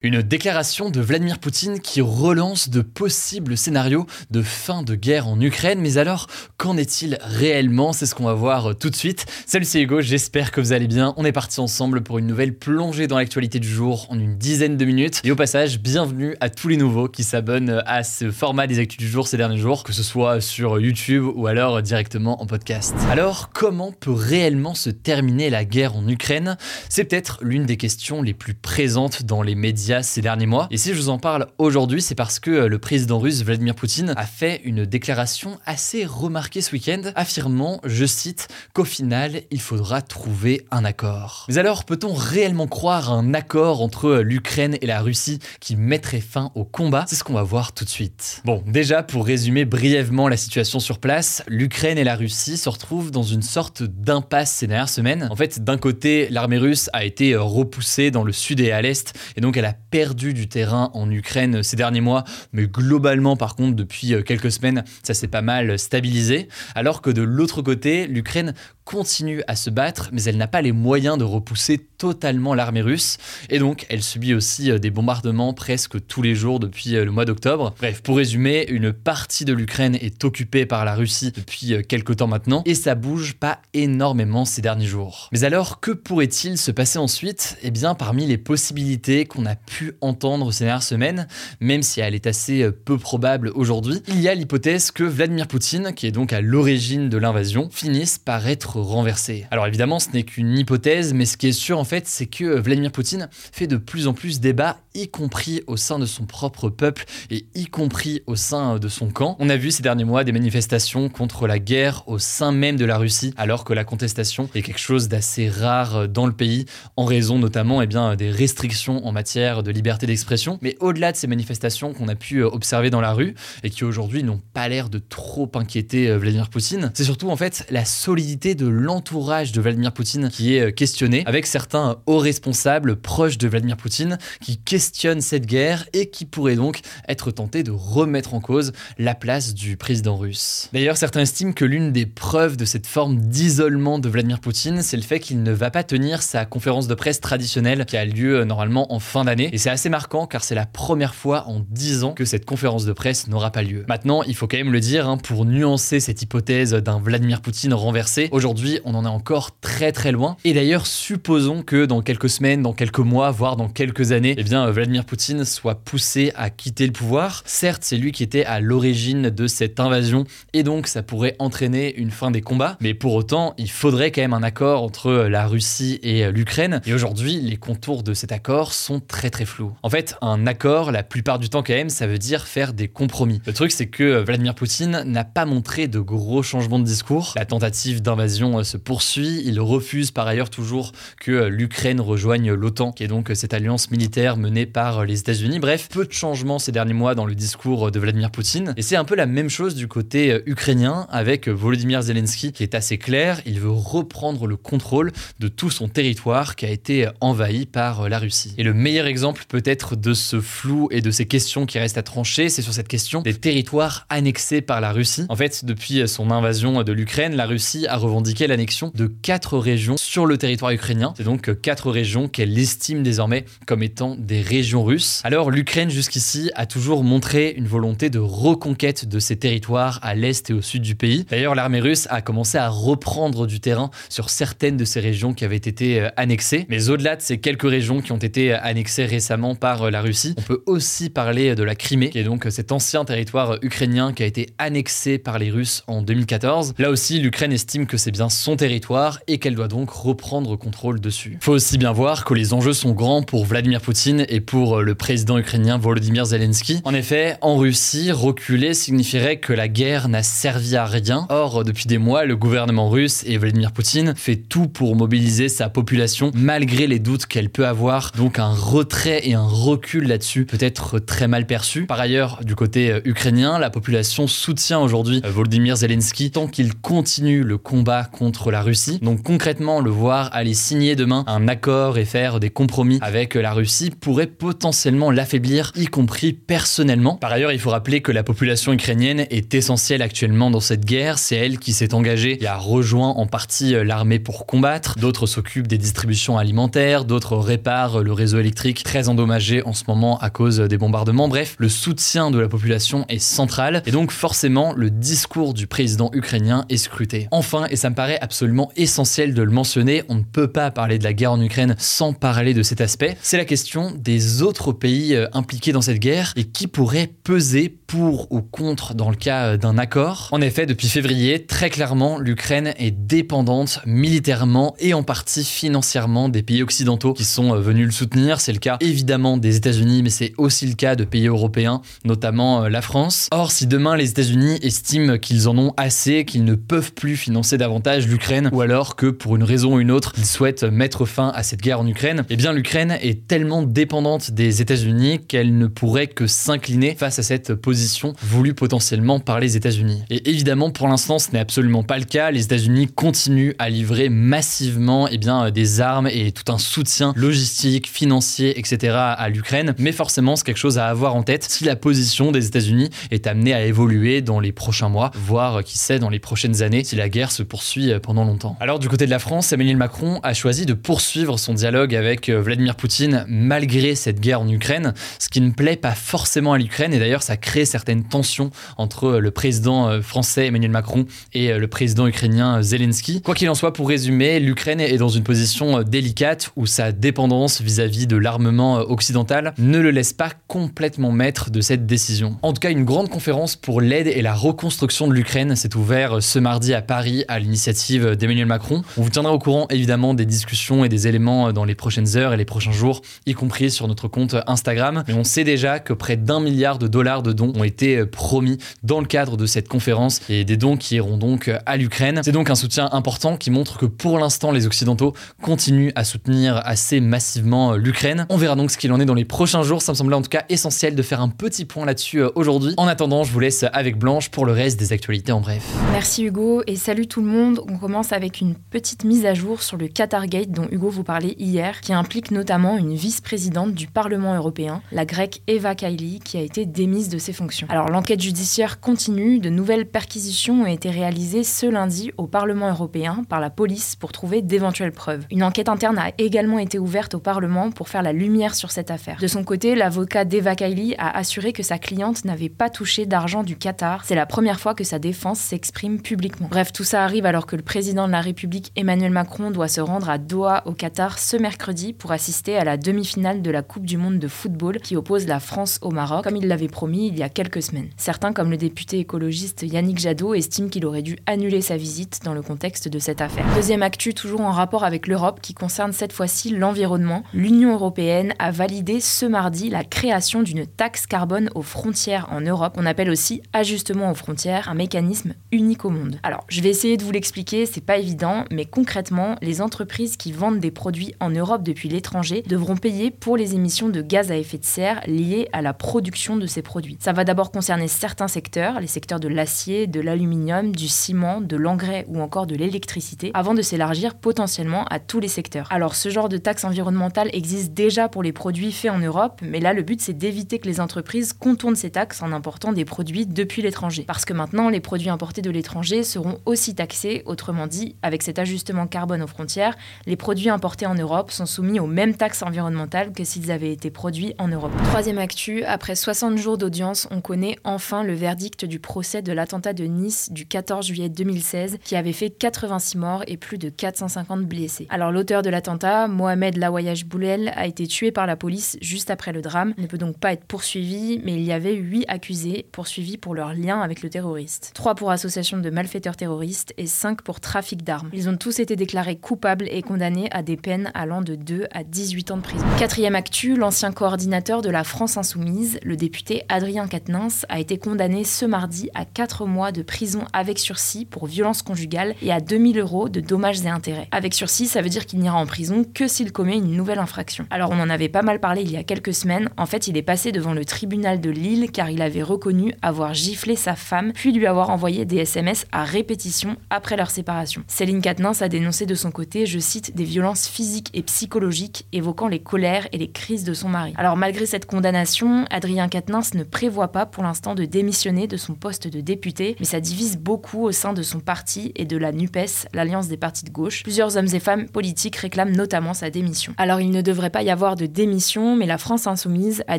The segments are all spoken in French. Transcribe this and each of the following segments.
Une déclaration de Vladimir Poutine qui relance de possibles scénarios de fin de guerre en Ukraine. Mais alors, qu'en est-il réellement? C'est ce qu'on va voir tout de suite. Salut, c'est Hugo, j'espère que vous allez bien. On est parti ensemble pour une nouvelle plongée dans l'actualité du jour en une dizaine de minutes. Et au passage, bienvenue à tous les nouveaux qui s'abonnent à ce format des actus du jour ces derniers jours, que ce soit sur YouTube ou alors directement en podcast. Alors, comment peut réellement se terminer la guerre en Ukraine? C'est peut-être l'une des questions les plus présentes dans les médias ces derniers mois. Et si je vous en parle aujourd'hui, c'est parce que le président russe Vladimir Poutine a fait une déclaration assez remarquée ce week-end, affirmant, je cite, qu'au final, il faudra trouver un accord. Mais alors, peut-on réellement croire à un accord entre l'Ukraine et la Russie qui mettrait fin au combat? C'est ce qu'on va voir tout de suite. Bon, déjà, pour résumer brièvement la situation sur place, l'Ukraine et la Russie se retrouvent dans une sorte d'impasse ces dernières semaines. En fait, d'un côté, l'armée russe a été repoussée dans le sud et à l'est, et donc elle a perdu du terrain en Ukraine ces derniers mois, mais globalement par contre depuis euh, quelques semaines ça s'est pas mal stabilisé, alors que de l'autre côté l'Ukraine continue à se battre, mais elle n'a pas les moyens de repousser totalement l'armée russe, et donc elle subit aussi euh, des bombardements presque tous les jours depuis euh, le mois d'octobre. Bref, pour résumer, une partie de l'Ukraine est occupée par la Russie depuis quelques temps maintenant, et ça bouge pas énormément ces derniers jours. Mais alors, que pourrait-il se passer ensuite? Eh bien, parmi les possibilités qu'on a pu entendre ces dernières semaines, même si elle est assez euh, peu probable aujourd'hui, il y a l'hypothèse que Vladimir Poutine, qui est donc à l'origine de l'invasion, finisse par être renversé. Alors évidemment, ce n'est qu'une hypothèse, mais ce qui est sûr en fait, c'est que Vladimir Poutine fait de plus en plus débat, y compris au sein de son propre peuple et y compris au sein de son camp. On a vu ces derniers mois des manifestations contre la guerre au sein même de la Russie, alors que la contestation est quelque chose d'assez rare dans le pays, en raison notamment eh bien, des restrictions en matière de liberté d'expression. Mais au-delà de ces manifestations qu'on a pu observer dans la rue et qui aujourd'hui n'ont pas l'air de trop inquiéter euh, Vladimir Poutine, c'est surtout en fait la solidité de l'entourage de Vladimir Poutine qui est euh, questionnée, avec certains hauts responsables proches de Vladimir Poutine qui questionnent cette guerre et qui pourraient donc être tentés de remettre en cause la place du président russe. D'ailleurs, certains estiment que l'une des preuves de cette forme d'isolement de Vladimir Poutine, c'est le fait qu'il ne va pas tenir sa conférence de presse traditionnelle qui a lieu normalement en fin d'année et c'est assez marquant car c'est la première fois en 10 ans que cette conférence de presse n'aura pas lieu. Maintenant, il faut quand même le dire, hein, pour nuancer cette hypothèse d'un Vladimir Poutine renversé, aujourd'hui on en est encore très très loin. Et d'ailleurs, supposons que dans quelques semaines, dans quelques mois, voire dans quelques années, eh bien Vladimir Poutine soit poussé à quitter le pouvoir. Certes, c'est lui qui était à l'origine de cette invasion et donc ça pourrait entraîner une fin des combats, mais pour autant, il faudrait quand même un accord entre la Russie et l'Ukraine. Et aujourd'hui, les contours de cet accord sont très très flou. En fait, un accord, la plupart du temps quand ça veut dire faire des compromis. Le truc, c'est que Vladimir Poutine n'a pas montré de gros changements de discours. La tentative d'invasion euh, se poursuit. Il refuse par ailleurs toujours que euh, l'Ukraine rejoigne l'OTAN, qui est donc euh, cette alliance militaire menée par les États-Unis. Bref, peu de changements ces derniers mois dans le discours de Vladimir Poutine. Et c'est un peu la même chose du côté ukrainien avec Volodymyr Zelensky, qui est assez clair. Il veut reprendre le contrôle de tout son territoire qui a été envahi par la Russie. Et le meilleur exemple peut-être de ce flou et de ces questions qui restent à trancher, c'est sur cette question des territoires annexés par la Russie. En fait, depuis son invasion de l'Ukraine, la Russie a revendiqué l'annexion de quatre régions sur le territoire ukrainien. C'est donc quatre régions qu'elle estime désormais comme étant des régions russes. Alors l'Ukraine jusqu'ici a toujours montré une volonté de reconquête de ces territoires à l'est et au sud du pays. D'ailleurs, l'armée russe a commencé à reprendre du terrain sur certaines de ces régions qui avaient été euh, annexées. Mais au-delà de ces quelques régions qui ont été annexées récemment par euh, la Russie. On peut aussi parler de la Crimée, qui est donc cet ancien territoire ukrainien qui a été annexé par les Russes en 2014. Là aussi, l'Ukraine estime que c'est bien, son territoire et qu'elle doit donc reprendre contrôle dessus. Faut aussi bien voir que les enjeux sont grands pour Vladimir Poutine et pour le président ukrainien Volodymyr Zelensky. En effet, en Russie, reculer signifierait que la guerre n'a servi à rien. Or, depuis des mois, le gouvernement russe et Vladimir Poutine fait tout pour mobiliser sa population malgré les doutes qu'elle peut avoir. Donc un retrait et un recul là-dessus peut être très mal perçu. Par ailleurs, du côté euh, ukrainien, la population soutient aujourd'hui euh, Volodymyr Zelensky tant qu'il continue le combat contre la Russie. Donc concrètement, le voir aller signer demain un accord et faire des compromis avec la Russie pourrait potentiellement l'affaiblir, y compris personnellement. Par ailleurs, il faut rappeler que la population ukrainienne est essentielle actuellement dans cette guerre. C'est elle qui s'est engagée et a rejoint en partie euh, l'armée pour combattre. D'autres s'occupent des distributions alimentaires, d'autres réparent le réseau électrique très endommagé en ce moment à cause des bombardements. Bref, le soutien de la population est central et donc forcément le discours du président ukrainien est scruté. Enfin, et ça me paraît absolument essentiel de le mentionner, on ne peut pas parler de la guerre en Ukraine sans parler de cet aspect, c'est la question des autres pays euh, impliqués dans cette guerre et qui pourraient peser pour ou contre dans le cas euh, d'un accord. En effet, depuis février, très clairement, l'Ukraine est dépendante militairement et en partie financièrement des pays occidentaux qui sont euh, venus le soutenir. C'est le cas évidemment des États-Unis, mais c'est aussi le cas de pays européens, notamment euh, la France. Or, si demain les États-Unis estiment qu'ils en ont assez, qu'ils ne peuvent plus financer davantage l'Ukraine, ou alors que pour une raison ou une autre, ils souhaitent mettre fin à cette guerre en Ukraine, eh bien l'Ukraine est tellement dépendante des États-Unis qu'elle ne pourrait que s'incliner face à cette position voulue potentiellement par les États-Unis. Et évidemment, pour l'instant, ce n'est absolument pas le cas. Les États-Unis continuent à livrer massivement eh bien, des armes et tout un soutien logistique, financier, etc. à l'Ukraine. Mais forcément, c'est quelque chose à avoir en tête si la position des États-Unis est amenée à évoluer dans les prochains mois, voire qui sait dans les prochaines années si la guerre se poursuit pendant longtemps. Alors du côté de la France, Emmanuel Macron a choisi de poursuivre son dialogue avec euh, Vladimir Poutine malgré cette guerre en Ukraine, ce qui ne plaît pas forcément à l'Ukraine et d'ailleurs ça crée certaines tensions entre euh, le président euh, français Emmanuel Macron et le président ukrainien Zelensky. Quoi qu'il en soit, pour résumer, l'Ukraine est dans une position délicate où sa dépendance vis-à-vis de l'armement occidental ne le laisse pas complètement maître de cette décision. En tout cas, une grande conférence pour l'aide et la reconstruction de l'Ukraine s'est ouverte ce mardi à Paris à l'initiative d'Emmanuel Macron. On vous tiendra au courant évidemment des discussions et des éléments dans les prochaines heures et les prochains jours, y compris sur notre compte Instagram. Mais on sait déjà que près d'un milliard de dollars de dons ont été promis dans le cadre de cette conférence et des dons qui iront donc à l'Ukraine. C'est donc un soutien important qui montre que pour l'instant les Occidentaux continuent à soutenir assez massivement l'Ukraine. On verra donc ce qu'il en est dans les prochains jours. Ça me semblait en tout cas essentiel de faire un petit point là-dessus euh, aujourd'hui. En attendant, je vous laisse avec Blanche pour le reste des actualités en bref. Merci Hugo et salut tout le monde. On commence avec une petite mise à jour sur le Qatar Gate dont Hugo vous parlait hier, qui implique notamment une vice-présidente du Parlement européen, la grecque Eva Kaili, qui a été démise de ses fonctions. Alors l'enquête judiciaire continue, de nouvelles perquisitions ont été réalisées ce lundi au Parlement européen par la police pour trouver d'éventuelles preuves. Une enquête interne a également été ouverte au Parlement pour faire la lumière sur cette affaire. De son côté, l'avocat d'Eva Kaili a assuré que sa cliente n'avait pas touché d'argent du Qatar. C'est la première fois que sa défense s'exprime publiquement. Bref, tout ça arrive alors que le président de la République Emmanuel Macron doit se rendre à Doha au Qatar ce mercredi pour assister à la demi-finale de la Coupe du monde de football qui oppose la France au Maroc, comme il l'avait promis il y a quelques semaines. Certains, comme le député écologiste Yannick Jadot, estiment qu'il aurait dû annuler sa visite dans le contexte de cette affaire. Deuxième actu, toujours en rapport avec l'Europe, qui concerne cette fois-ci l'environnement. L'Union européenne a validé ce mardi la création d'une taxe carbone aux frontières en Europe. On appelle aussi ajustement aux frontières, un mécanisme unique au monde. Alors, je vais essayer de vous l'expliquer, c'est pas évident, mais concrètement, les entreprises qui vendent des produits en Europe depuis l'étranger devront payer pour les émissions de gaz à effet de serre liées à la production de ces produits. Ça va d'abord concerner certains secteurs, les secteurs de l'acier, de l'aluminium, du ciment, de l'engrais ou encore de l'électricité, avant de s'élargir potentiellement à tous les secteurs. Alors, ce genre de taxe environnementale existe déjà pour les produits faits en Europe, mais là, le but c'est d'éviter que les entreprises contournent ces taxes en important des produits depuis l'étranger. Parce que maintenant, les produits importés de l'étranger seront aussi taxés, autrement dit, avec cet ajustement carbone aux frontières, les produits importés en Europe sont soumis aux mêmes taxes environnementales que s'ils avaient été produits en Europe. Troisième actu, après 60 jours d'audience on connaît enfin le verdict du procès de l'attentat de Nice du 14 juillet 2016 qui avait fait 86 morts et plus de 450 blessés. Alors l'auteur de l'attentat, Mohamed Lawayash Boulel, a été tué par la police juste après le drame. Il ne peut donc pas être poursuivi, mais il y avait 8 accusés poursuivis pour leur lien avec le terroriste. 3 pour association de malfaiteurs terroristes et 5 pour trafic d'armes. Ils ont tous été déclarés coupables et condamnés à des peines allant de 2 à 18 ans de prison. Quatrième actu, l'ancien coordinateur de la France Insoumise, le député Adrien Quatennens, a été condamné ce mardi à 4 mois de prison avec sursis pour violence conjugale et à 2000 euros de dommages et intérêts. Avec sursis, ça veut dire qu'il n'ira en prison que s'il commet une nouvelle infraction. Alors on en avait pas mal parlé il y a quelques semaines. En fait, il est passé devant le tribunal de Lille car il avait reconnu avoir giflé sa femme puis lui avoir envoyé des SMS à répétition après leur séparation. Céline Quatennens a dénoncé de son côté, je cite, des violences physiques et psychologiques évoquant les colères et les crises de son mari. Alors malgré cette condamnation, Adrien Quatennens ne prévoit pas pour l'instant de démissionner de son poste de député, mais ça divise beaucoup au sein de son parti et de la NUPES, l'Alliance des partis de gauche. Plusieurs hommes et femmes politiques réclament notamment sa démission. Alors il ne devrait pas y avoir de démission, mais la France insoumise a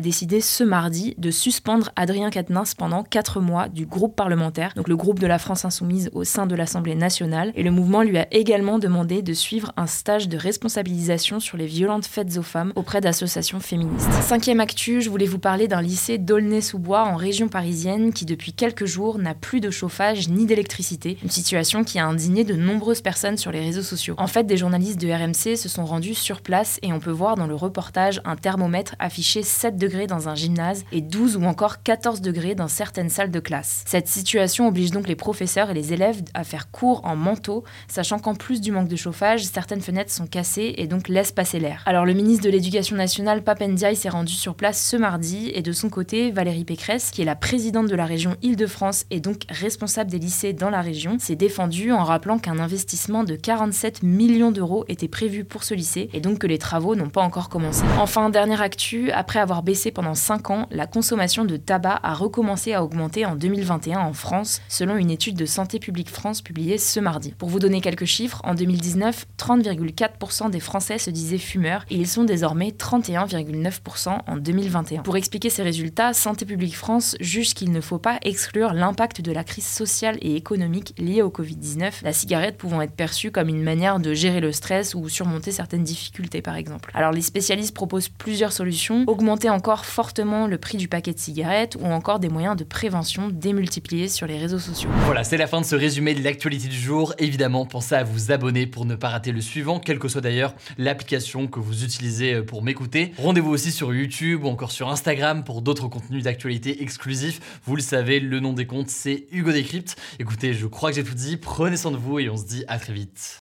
décidé ce mardi de suspendre Adrien Quatennens pendant 4 mois du groupe parlementaire, donc le groupe de la France insoumise au sein de l'Assemblée nationale, et le mouvement lui a également demandé de suivre un stage de responsabilisation sur les violentes faites aux femmes auprès d'associations féministes. Cinquième actu, je voulais vous parler d'un lycée d'Aulnay-sous-Bois en région parisienne qui depuis quelques jours n'a plus de chauffage ni d'électricité, une situation qui a indigné de nombreuses personnes sur les réseaux sociaux. En fait, des journalistes de RMC se sont rendus sur place et on peut voir dans le reportage un thermomètre affiché 7 degrés dans un gymnase et 12 ou encore 14 degrés dans certaines salles de classe. Cette situation oblige donc les professeurs et les élèves à faire cours en manteau, sachant qu'en plus du manque de chauffage, certaines fenêtres sont cassées et donc laissent passer l'air. Alors le ministre de l'Éducation nationale, Papendiaï, s'est rendu sur place ce mardi et de son côté, Valérie Pécresse, qui est la présidente de la région Île-de-France et donc responsable des lycées dans la région, s'est défendue en rappelant qu'un investissement de 47 millions d'euros était prévu pour ce lycée et donc que les travaux n'ont pas encore commencé. Enfin, dernière actu, après avoir baissé pendant 5 ans, la consommation de tabac a recommencé à augmenter en 2021 en France, selon une étude de Santé publique France publiée ce mardi. Pour vous donner quelques chiffres, en 2019, 30,4% des Français se disaient fumeurs et ils sont désormais 31,9% en 2021. Pour expliquer ces résultats, Santé publique France juge qu'il ne faut pas exclure l'impact de la crise sociale et économique liée au Covid-19, la cigarette pouvant être perçue comme une manière de gérer le stress ou surmonter certaines difficultés par exemple. Alors les spécialistes proposent plusieurs solutions, augmenter encore fortement le prix du paquet de cigarettes ou encore des moyens de prévention démultipliés sur les réseaux sociaux. Voilà, c'est la fin de ce résumé de l'actualité du jour. Évidemment, pensez à vous abonner pour ne pas rater le suivant, quelle que soit d'ailleurs l'application que vous utilisez euh, pour m'écouter. Rendez-vous aussi sur YouTube ou encore sur Instagram pour d'autres contenus d'actualité exclusifs. Vous le savez, le nom des comptes, c'est Hugo Décrypte. Écoutez, je crois que j'ai tout dit. Prenez soin de vous et on se dit à très vite.